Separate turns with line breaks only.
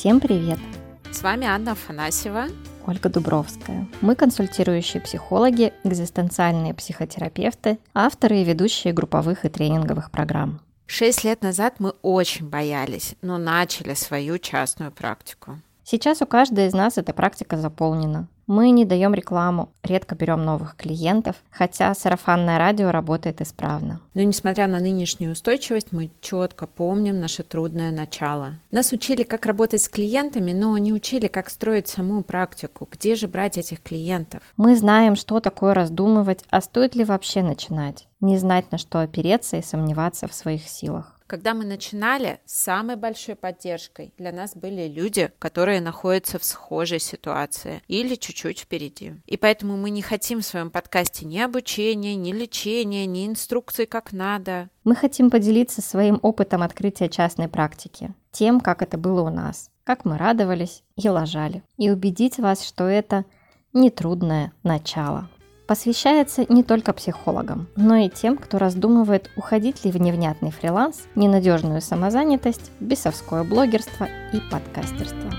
Всем привет!
С вами Анна Афанасьева.
Ольга Дубровская. Мы консультирующие психологи, экзистенциальные психотерапевты, авторы и ведущие групповых и тренинговых программ.
Шесть лет назад мы очень боялись, но начали свою частную практику.
Сейчас у каждой из нас эта практика заполнена. Мы не даем рекламу, редко берем новых клиентов, хотя сарафанное радио работает исправно.
Но несмотря на нынешнюю устойчивость, мы четко помним наше трудное начало. Нас учили, как работать с клиентами, но не учили, как строить саму практику. Где же брать этих клиентов?
Мы знаем, что такое раздумывать, а стоит ли вообще начинать. Не знать, на что опереться и сомневаться в своих силах.
Когда мы начинали, самой большой поддержкой для нас были люди, которые находятся в схожей ситуации или чуть-чуть впереди. И поэтому мы не хотим в своем подкасте ни обучения, ни лечения, ни инструкций, как надо.
Мы хотим поделиться своим опытом открытия частной практики, тем, как это было у нас, как мы радовались и лажали, и убедить вас, что это нетрудное начало посвящается не только психологам, но и тем, кто раздумывает, уходить ли в невнятный фриланс, ненадежную самозанятость, бесовское блогерство и подкастерство.